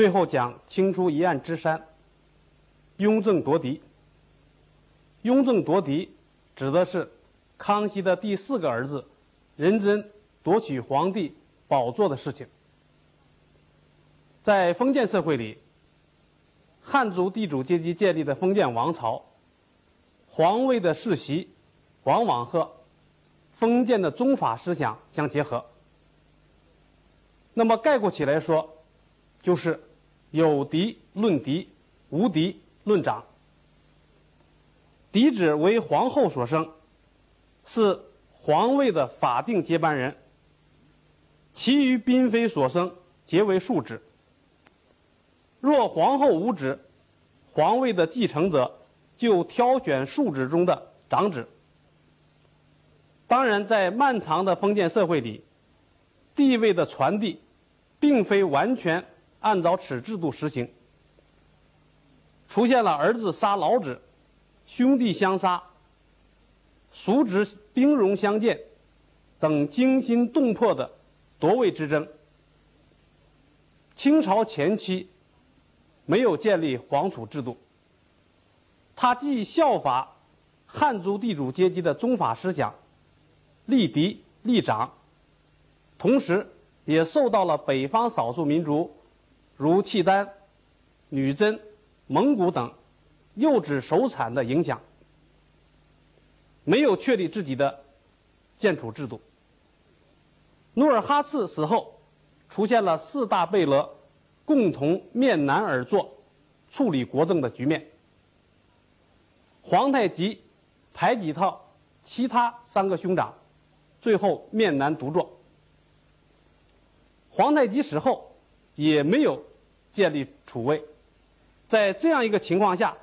最后讲清出一案之山，雍正夺嫡。雍正夺嫡指的是康熙的第四个儿子仁真夺取皇帝宝座的事情。在封建社会里，汉族地主阶级建立的封建王朝，皇位的世袭往往和封建的宗法思想相结合。那么概括起来说，就是有嫡论嫡，无嫡论长。嫡子为皇后所生，是皇位的法定接班人；其余嫔妃所生，皆为庶子。若皇后无子，皇位的继承者就挑选庶子中的长子。当然，在漫长的封建社会里，地位的传递，并非完全按照此制度实行，出现了儿子杀老子。兄弟相杀、叔侄兵戎相见等惊心动魄的夺位之争。清朝前期没有建立皇储制度，他既效法汉族地主阶级的宗法思想，立嫡立长，同时也受到了北方少数民族如契丹、女真、蒙古等。幼子守产的影响，没有确立自己的建储制度。努尔哈赤死后，出现了四大贝勒共同面南而坐，处理国政的局面。皇太极排挤到其他三个兄长，最后面南独坐。皇太极死后，也没有建立储位，在这样一个情况下。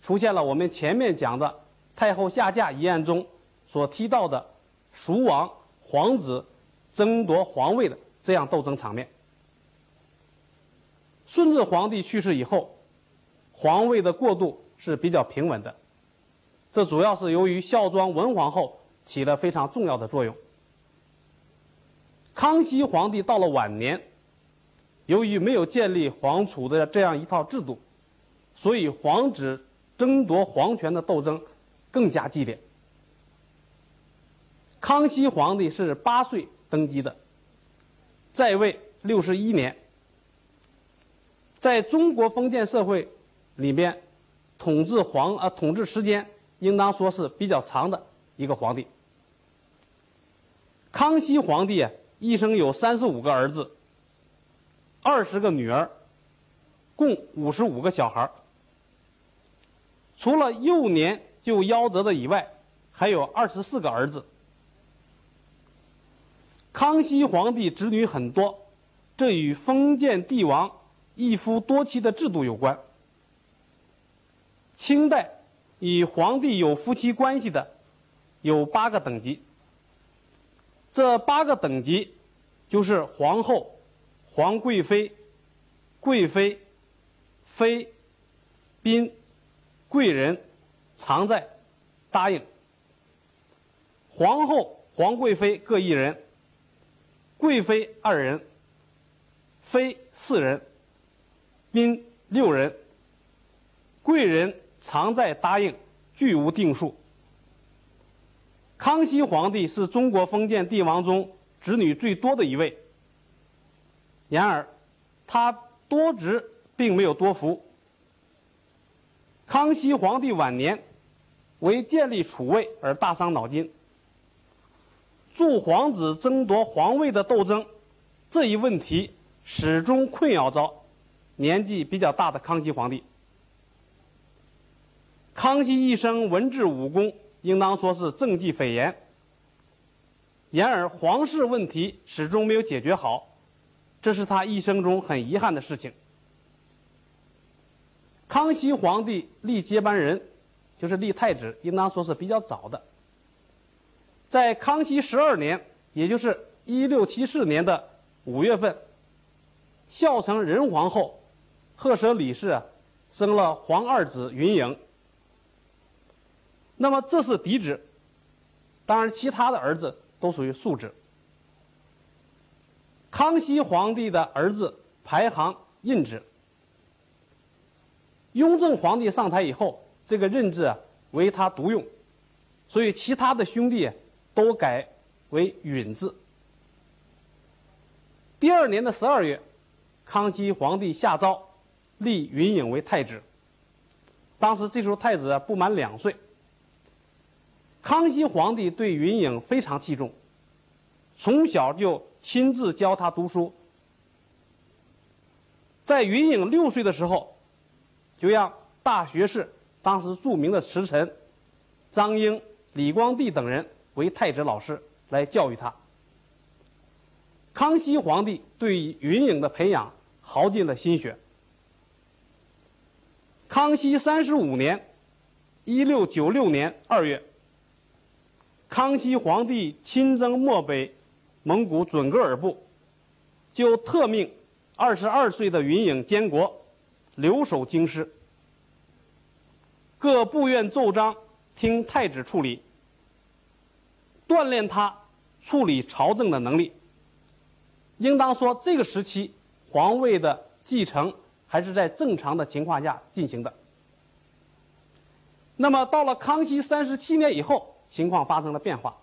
出现了我们前面讲的太后下嫁一案中所提到的蜀王皇子争夺皇位的这样斗争场面。顺治皇帝去世以后，皇位的过渡是比较平稳的，这主要是由于孝庄文皇后起了非常重要的作用。康熙皇帝到了晚年，由于没有建立皇储的这样一套制度，所以皇子。争夺皇权的斗争更加激烈。康熙皇帝是八岁登基的，在位六十一年，在中国封建社会里边，统治皇啊统治时间应当说是比较长的一个皇帝。康熙皇帝啊，一生有三十五个儿子，二十个女儿，共五十五个小孩。除了幼年就夭折的以外，还有二十四个儿子。康熙皇帝子女很多，这与封建帝王一夫多妻的制度有关。清代与皇帝有夫妻关系的有八个等级，这八个等级就是皇后、皇贵妃、贵妃、妃、嫔。贵人常在答应。皇后、皇贵妃各一人，贵妃二人，妃四人，嫔六人。贵人常在答应，俱无定数。康熙皇帝是中国封建帝王中子女最多的一位。然而，他多职并没有多福。康熙皇帝晚年，为建立储位而大伤脑筋。诸皇子争夺皇位的斗争，这一问题始终困扰着年纪比较大的康熙皇帝。康熙一生文治武功应当说是政绩斐然，然而皇室问题始终没有解决好，这是他一生中很遗憾的事情。康熙皇帝立接班人，就是立太子，应当说是比较早的。在康熙十二年，也就是一六七四年的五月份，孝成仁皇后赫舍里氏生了皇二子云颖。那么这是嫡子，当然其他的儿子都属于庶子。康熙皇帝的儿子排行印制。雍正皇帝上台以后，这个任制为他独用，所以其他的兄弟都改为允字。第二年的十二月，康熙皇帝下诏立允颖为太子。当时这时候太子不满两岁。康熙皇帝对允颖非常器重，从小就亲自教他读书。在云颖六岁的时候，就让大学士、当时著名的词臣张英、李光地等人为太子老师来教育他。康熙皇帝对允颖的培养耗尽了心血。康熙三十五年（一六九六年）二月，康熙皇帝亲征漠北蒙古准噶尔部，就特命二十二岁的云影监国，留守京师。各部院奏章听太子处理，锻炼他处理朝政的能力。应当说，这个时期皇位的继承。还是在正常的情况下进行的。那么到了康熙三十七年以后，情况发生了变化。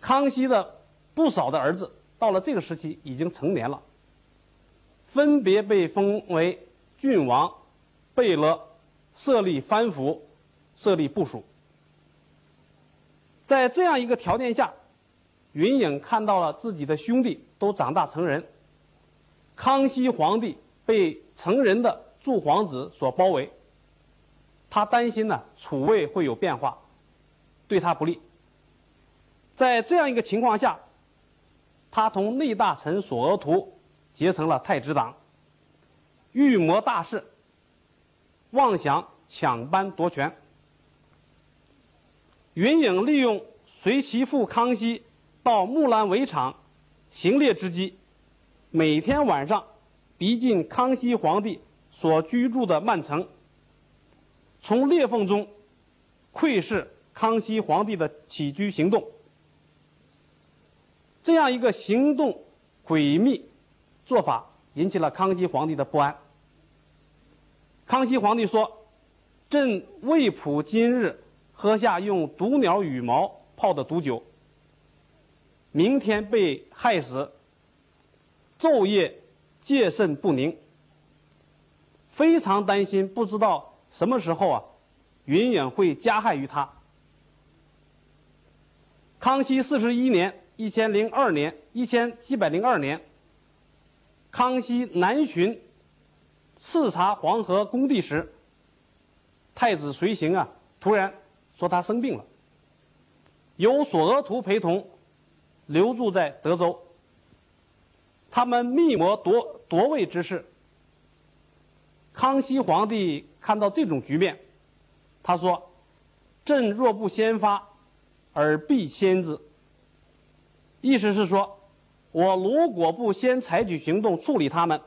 康熙的不少的儿子到了这个时期已经成年了，分别被封为郡王、贝勒，设立藩府，设立部署。在这样一个条件下，云颖看到了自己的兄弟都长大成人，康熙皇帝。被成人的诸皇子所包围，他担心呢储位会有变化，对他不利。在这样一个情况下，他同内大臣索额图结成了太子党，预谋大事，妄想抢班夺权。云颖利用随其父康熙到木兰围场行猎之机，每天晚上。逼近康熙皇帝所居住的曼城，从裂缝中窥视康熙皇帝的起居行动。这样一个行动诡秘做法，引起了康熙皇帝的不安。康熙皇帝说：“朕未卜今日喝下用毒鸟羽毛泡的毒酒，明天被害死，昼夜。”戒慎不宁，非常担心，不知道什么时候啊，云远会加害于他。康熙四十一年（一千零二年）一千七百零二年，康熙南巡视察黄河工地时，太子随行啊，突然说他生病了，由索额图陪同，留住在德州。他们密谋夺夺位之事。康熙皇帝看到这种局面，他说：“朕若不先发，而必先至。”意思是说，我如果不先采取行动处理他们，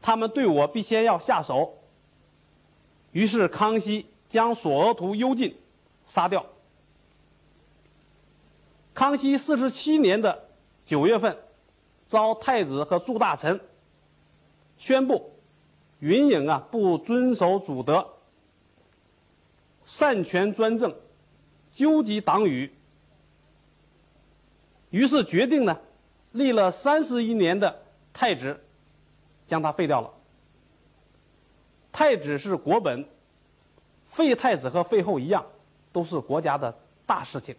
他们对我必先要下手。于是康熙将索额图幽禁，杀掉。康熙四十七年的九月份。召太子和诸大臣，宣布云颖啊不遵守祖德，擅权专政，纠集党羽。于是决定呢，立了三十一年的太子，将他废掉了。太子是国本，废太子和废后一样，都是国家的大事情。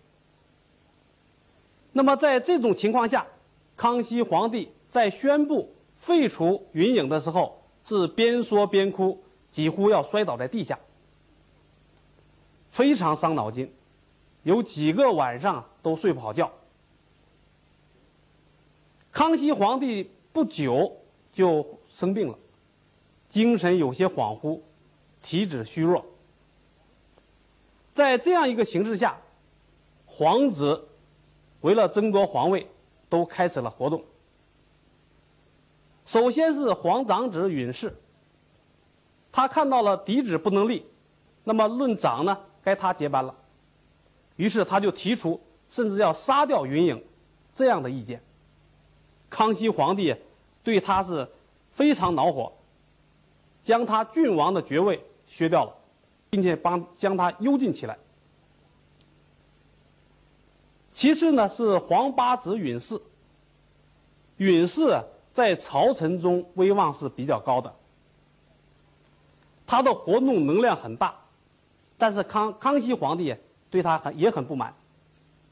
那么在这种情况下。康熙皇帝在宣布废除云颖的时候，是边说边哭，几乎要摔倒在地下，非常伤脑筋，有几个晚上都睡不好觉。康熙皇帝不久就生病了，精神有些恍惚，体质虚弱。在这样一个形势下，皇子为了争夺皇位。都开始了活动。首先是皇长子允氏，他看到了嫡子不能立，那么论长呢，该他接班了。于是他就提出，甚至要杀掉云颖这样的意见。康熙皇帝对他是非常恼火，将他郡王的爵位削掉了，并且帮将他幽禁起来。其次呢是皇八子允氏。允氏在朝臣中威望是比较高的，他的活动能量很大，但是康康熙皇帝对他很也很不满，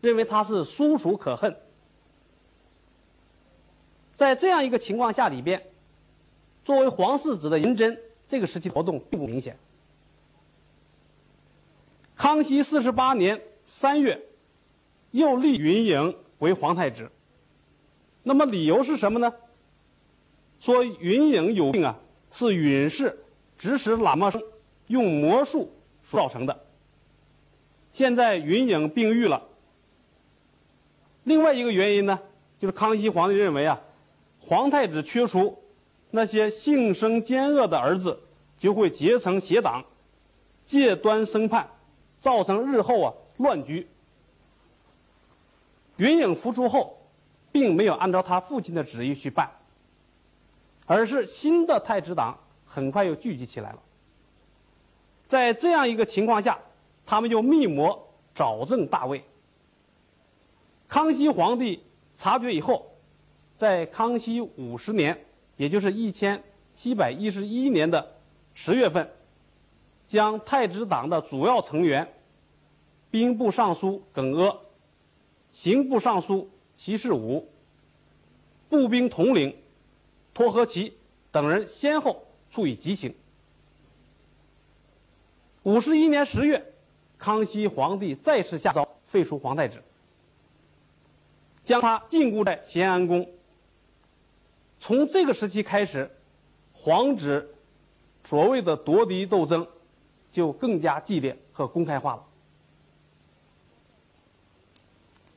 认为他是叔叔可恨。在这样一个情况下里边，作为皇四子的胤禛这个时期活动并不明显。康熙四十八年三月，又立允颖为皇太子。那么理由是什么呢？说云影有病啊，是允氏指使喇嘛生用魔术造成的。现在云影病愈了。另外一个原因呢，就是康熙皇帝认为啊，皇太子缺除，那些性生奸恶的儿子就会结成邪党，借端生叛，造成日后啊乱局。云影复出后。并没有按照他父亲的旨意去办，而是新的太子党很快又聚集起来了。在这样一个情况下，他们就密谋找正大位。康熙皇帝察觉以后，在康熙五十年，也就是一千七百一十一年的十月份，将太子党的主要成员兵部尚书耿阿、刑部尚书。齐士武、步兵统领托和奇等人先后处以极刑。五十一年十月，康熙皇帝再次下诏废除皇太子，将他禁锢在咸安宫。从这个时期开始，皇子所谓的夺嫡斗争就更加激烈和公开化了。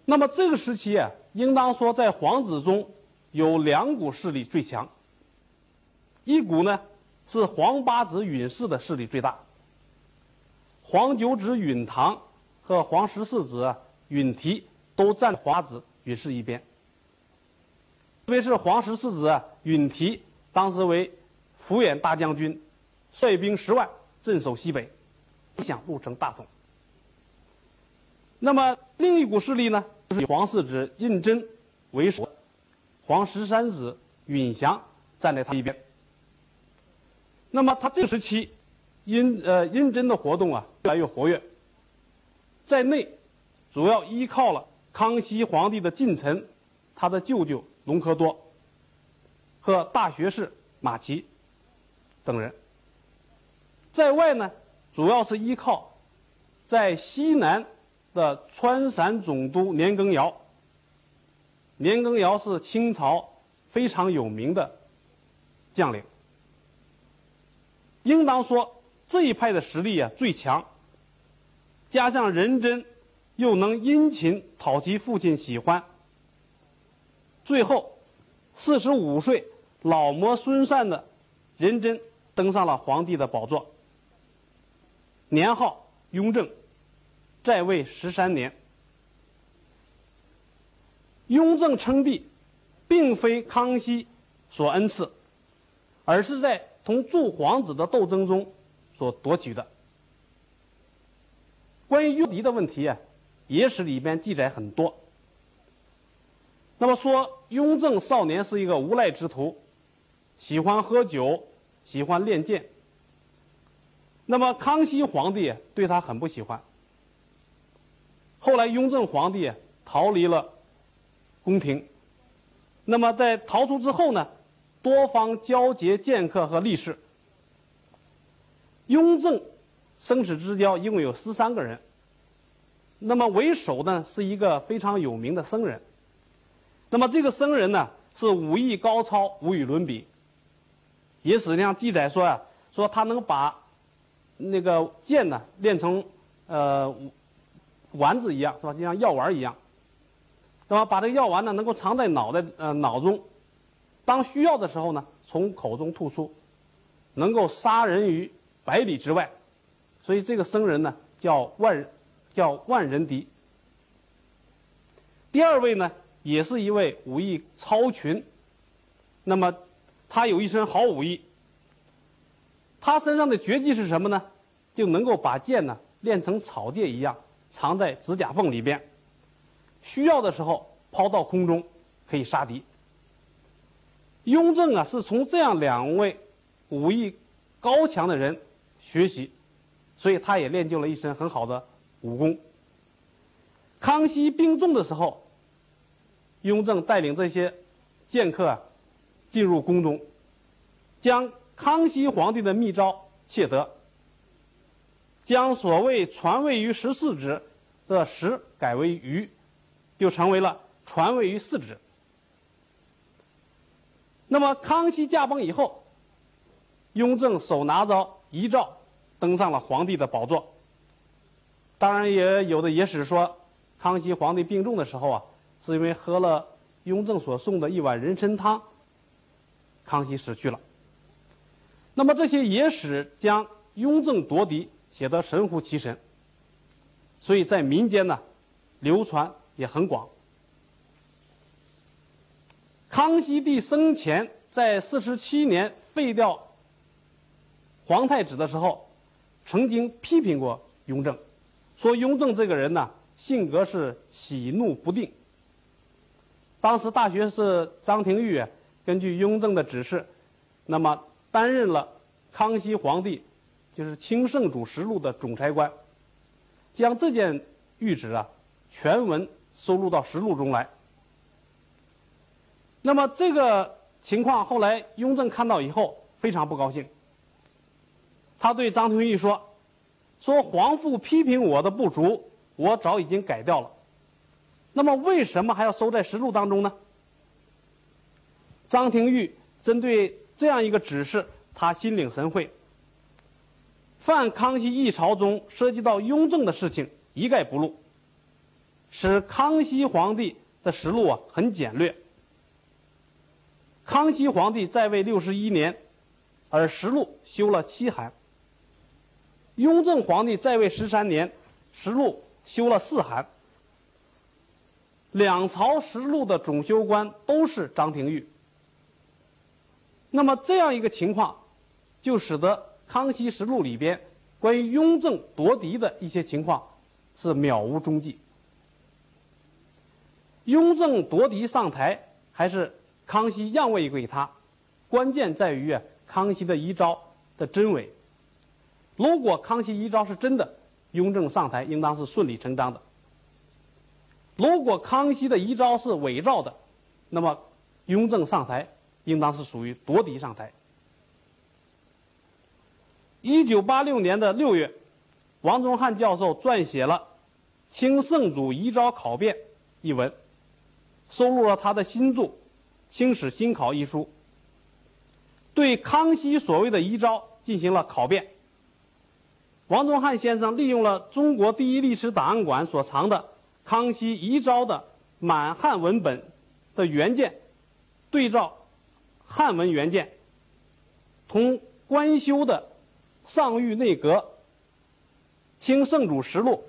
那么这个时期啊。应当说，在皇子中有两股势力最强。一股呢是皇八子允氏的势力最大，皇九子允堂和皇十四子允提都站皇八子允氏一边。特别是皇十四子允提，当时为抚远大将军，率兵十万镇守西北，想入城大统。那么另一股势力呢？就是以皇四子胤禛为首，皇十三子允祥站在他一边。那么他这个时期，胤呃胤禛的活动啊越来越活跃，在内主要依靠了康熙皇帝的近臣，他的舅舅隆科多和大学士马齐等人；在外呢，主要是依靠在西南。的川陕总督年羹尧。年羹尧是清朝非常有名的将领，应当说这一派的实力啊最强。加上仁真又能殷勤讨其父亲喜欢，最后四十五岁老谋孙善的仁真登上了皇帝的宝座，年号雍正。在位十三年，雍正称帝，并非康熙所恩赐，而是在同诸皇子的斗争中所夺取的。关于雍迪的问题啊，野史里边记载很多。那么说，雍正少年是一个无赖之徒，喜欢喝酒，喜欢练剑。那么康熙皇帝对他很不喜欢。后来，雍正皇帝逃离了宫廷。那么，在逃出之后呢，多方交结剑客和力士。雍正生死之交一共有十三个人。那么为首呢，是一个非常有名的僧人。那么这个僧人呢，是武艺高超，无与伦比。野史上记载说呀，说他能把那个剑呢练成呃。丸子一样是吧？就像药丸一样，那么把这个药丸呢，能够藏在脑袋呃脑中，当需要的时候呢，从口中吐出，能够杀人于百里之外，所以这个僧人呢叫万叫万人敌。第二位呢，也是一位武艺超群，那么他有一身好武艺。他身上的绝技是什么呢？就能够把剑呢练成草芥一样，藏在指甲缝里边，需要的时候抛到空中，可以杀敌。雍正啊，是从这样两位武艺高强的人学习，所以他也练就了一身很好的武功。康熙病重的时候，雍正带领这些剑客啊进入宫中，将康熙皇帝的密诏窃得，将所谓传位于十四指的十改为余，就成为了传位于四指。那么康熙驾崩以后，雍正手拿着遗诏登上了皇帝的宝座。当然，也有的野史说。康熙皇帝病重的时候啊，是因为喝了雍正所送的一碗人参汤，康熙死去了。那么这些野史将雍正夺嫡写得神乎其神，所以在民间呢流传也很广。康熙帝生前在四十七年废掉皇太子的时候，曾经批评过雍正，说雍正这个人呢。性格是喜怒不定。当时大学士张廷玉根据雍正的指示，那么担任了康熙皇帝就是清圣祖实录的总裁官，将这件谕旨啊全文收录到实录中来。那么这个情况后来雍正看到以后非常不高兴，他对张廷玉说：“说皇父批评我的不足。”我早已经改掉了，那么为什么还要收在实录当中呢？张廷玉针对这样一个指示，他心领神会。犯康熙一朝中涉及到雍正的事情，一概不录，使康熙皇帝的实录啊很简略。康熙皇帝在位六十一年，而实录修了七函。雍正皇帝在位十三年，实录。修了四函，两朝实录的总修官都是张廷玉。那么这样一个情况，就使得《康熙实录》里边关于雍正夺嫡的一些情况是渺无踪迹。雍正夺嫡上台，还是康熙让位给他，关键在于啊康熙的遗诏的真伪。如果康熙遗诏是真的，雍正上台应当是顺理成章的。如果康熙的遗诏是伪造的，那么雍正上台应当是属于夺嫡上台。一九八六年的六月，王宗汉教授撰写了《清圣祖遗诏考辩》一文，收录了他的新著《清史新考》一书，对康熙所谓的遗诏进行了考辩。王宗汉先生利用了中国第一历史档案馆所藏的康熙遗诏的满汉文本的原件，对照汉文原件，同官修的《上谕内阁》《清圣祖实录》《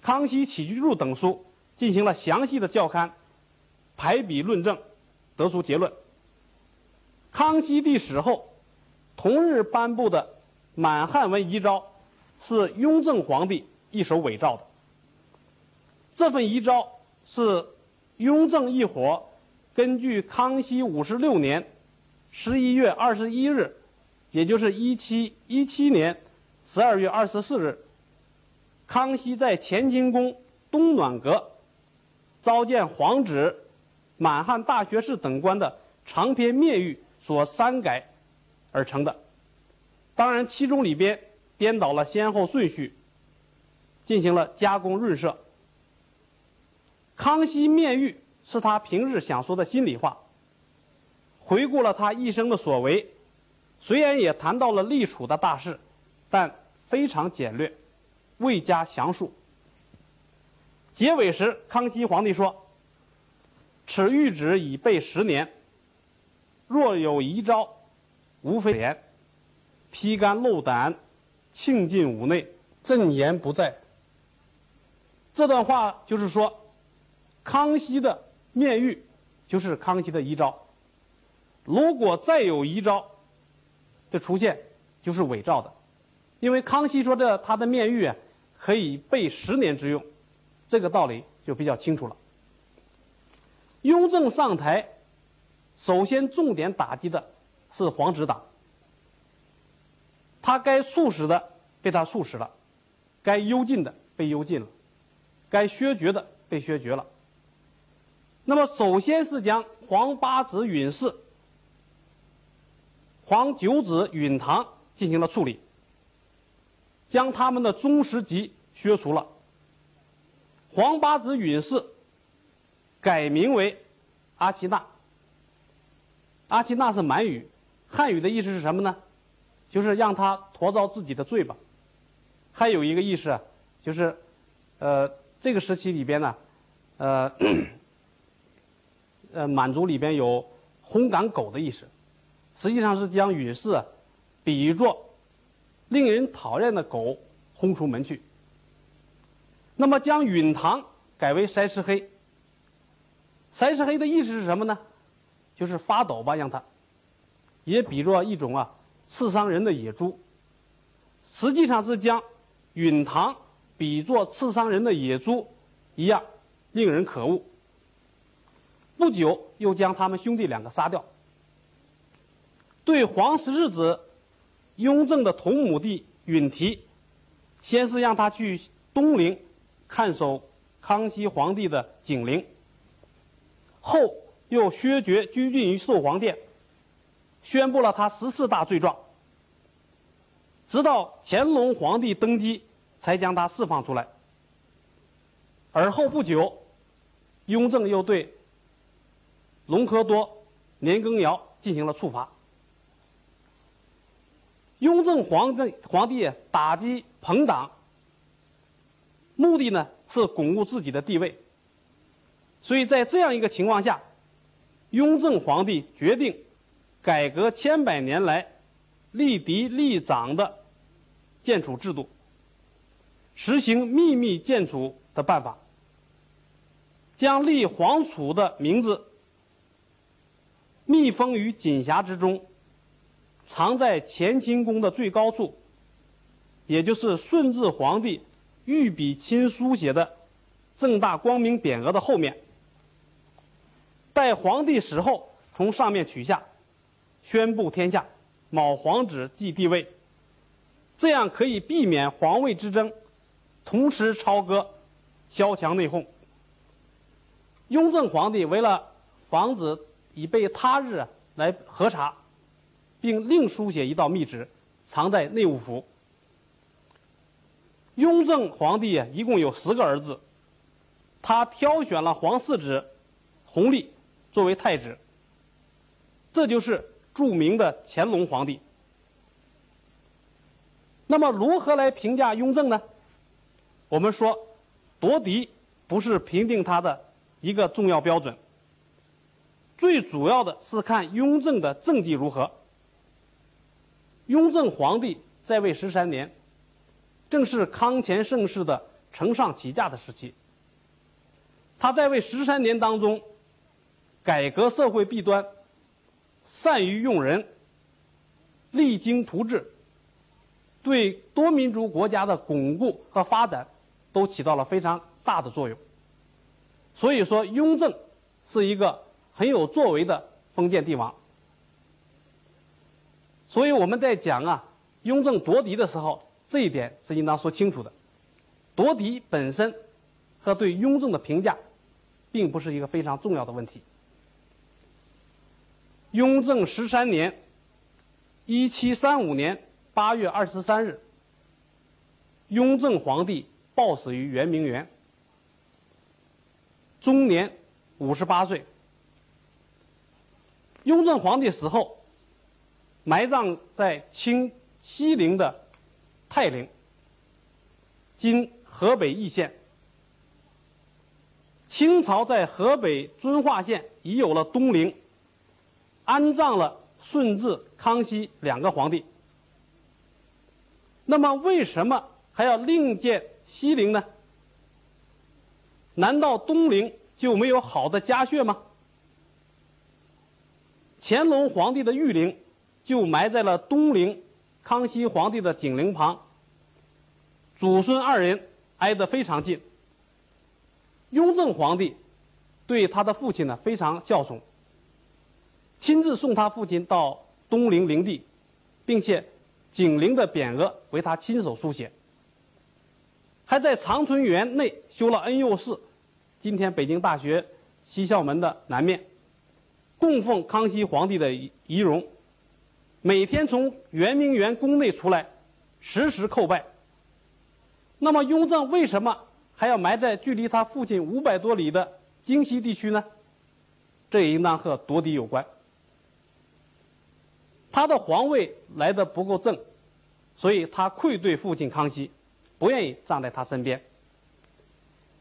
康熙起居注》等书进行了详细的校勘、排比论证，得出结论：康熙帝死后，同日颁布的。满汉文遗诏是雍正皇帝一手伪造的。这份遗诏是雍正一伙根据康熙五十六年十一月二十一日，也就是一七一七年十二月二十四日，康熙在乾清宫东暖阁召见皇子、满汉大学士等官的长篇密谕所删改而成的。当然，其中里边颠倒了先后顺序，进行了加工润色。康熙面谕是他平日想说的心里话，回顾了他一生的所为，虽然也谈到了立储的大事，但非常简略，未加详述。结尾时，康熙皇帝说：“此谕旨已备十年，若有遗诏，无非言。”披肝露胆，庆进五内，朕言不在。这段话就是说，康熙的面谕就是康熙的遗诏。如果再有遗诏的出现，就是伪造的，因为康熙说这他的面谕啊可以备十年之用，这个道理就比较清楚了。雍正上台，首先重点打击的是皇侄党，他该处死的被他处死了，该幽禁的被幽禁了，该削爵的被削爵了。那么，首先是将皇八子允氏、皇九子允堂进行了处理，将他们的宗室籍削除了。皇八子允氏改名为阿奇那。阿奇那是满语，汉语的意思是什么呢？就是让他驮遭自己的罪吧。还有一个意思，就是，呃，这个时期里边呢，呃。呃，满族里边有轰赶狗的意思，实际上是将允氏比作令人讨厌的狗轰出门去。那么将允堂改为塞石黑，塞石黑的意思是什么呢？就是发抖吧，让他，也比作一种啊刺伤人的野猪。实际上是将允堂比作刺伤人的野猪一样，令人可恶。不久，又将他们兄弟两个杀掉。对皇十日子，雍正的同母弟允提，先是让他去东陵看守康熙皇帝的景陵，后又削爵拘禁于寿皇殿，宣布了他十四大罪状。直到乾隆皇帝登基，才将他释放出来。而后不久，雍正又对。隆科多、年羹尧进行了处罚。雍正皇帝皇帝打击朋党，目的呢是巩固自己的地位。所以在这样一个情况下，雍正皇帝决定改革千百年来立嫡立长的建储制度，实行秘密建储的办法，将立皇储的名字。密封于锦匣之中，藏在乾清宫的最高处，也就是顺治皇帝御笔亲书写的正大光明匾额的后面。待皇帝死后，从上面取下，宣布天下，卯皇子继帝位，这样可以避免皇位之争，同时超割，消强内讧。雍正皇帝为了防止。以备他日来核查，并另书写一道密旨，藏在内务府。雍正皇帝一共有十个儿子，他挑选了皇四子弘历作为太子，这就是著名的乾隆皇帝。那么，如何来评价雍正呢？我们说，夺嫡不是评定他的一个重要标准。最主要的是看雍正的政绩如何。雍正皇帝在位十三年，正是康乾盛世的承上启下的时期。他在位十三年当中，改革社会弊端，善于用人，励精图治，对多民族国家的巩固和发展都起到了非常大的作用。所以说，雍正是一个。很有作为的封建帝王，所以我们在讲啊，雍正夺嫡的时候，这一点是应当说清楚的。夺嫡本身和对雍正的评价，并不是一个非常重要的问题。雍正十三年，一七三五年八月二十三日，雍正皇帝暴死于圆明园，终年五十八岁。雍正皇帝死后，埋葬在清西陵的泰陵，今河北易县。清朝在河北遵化县已有了东陵，安葬了顺治、康熙两个皇帝。那么，为什么还要另建西陵呢？难道东陵就没有好的家穴吗？乾隆皇帝的御陵就埋在了东陵康熙皇帝的景陵旁，祖孙二人挨得非常近。雍正皇帝对他的父亲呢非常孝顺，亲自送他父亲到东陵陵地，并且景陵的匾额为他亲手书写，还在长春园内修了恩佑寺，今天北京大学西校门的南面，供奉康熙皇帝的遗容，每天从圆明园宫内出来，时时叩拜。那么雍正为什么？还要埋在距离他父亲五百多里的京西地区呢，这也应当和夺嫡有关。他的皇位来的不够正，所以他愧对父亲康熙，不愿意站在他身边。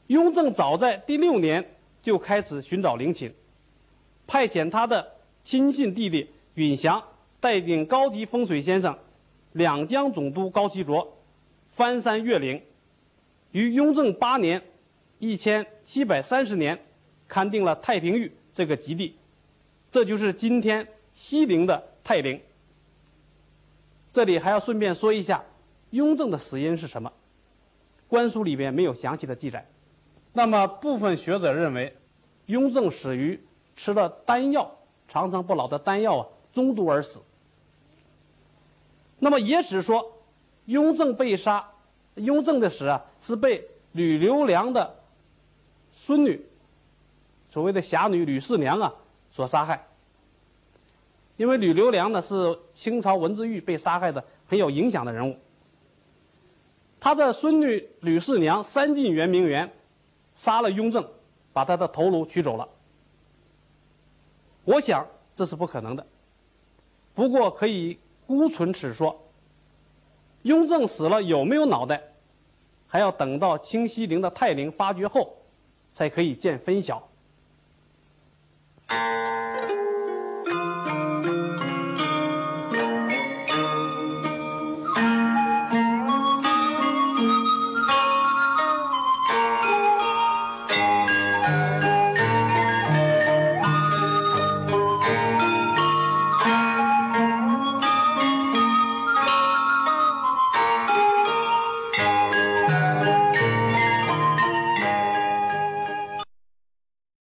雍正早在第六年就开始寻找陵寝，派遣他的亲信弟弟允祥带领高级风水先生两江总督高其卓翻山越岭。于雍正八年（一千七百三十年），勘定了太平峪这个吉地，这就是今天西陵的太陵。这里还要顺便说一下，雍正的死因是什么？官书里边没有详细的记载。那么部分学者认为，雍正死于吃了丹药——长生不老的丹药啊，中毒而死。那么野史说，雍正被杀。雍正的死啊，是被吕留良的孙女，所谓的侠女吕四娘啊所杀害。因为吕留良呢是清朝文字狱被杀害的很有影响的人物。他的孙女吕四娘三进圆明园，杀了雍正，把他的头颅取走了。我想这是不可能的，不过可以孤存此说。雍正死了有没有脑袋，还要等到清西陵的泰陵发掘后，才可以见分晓。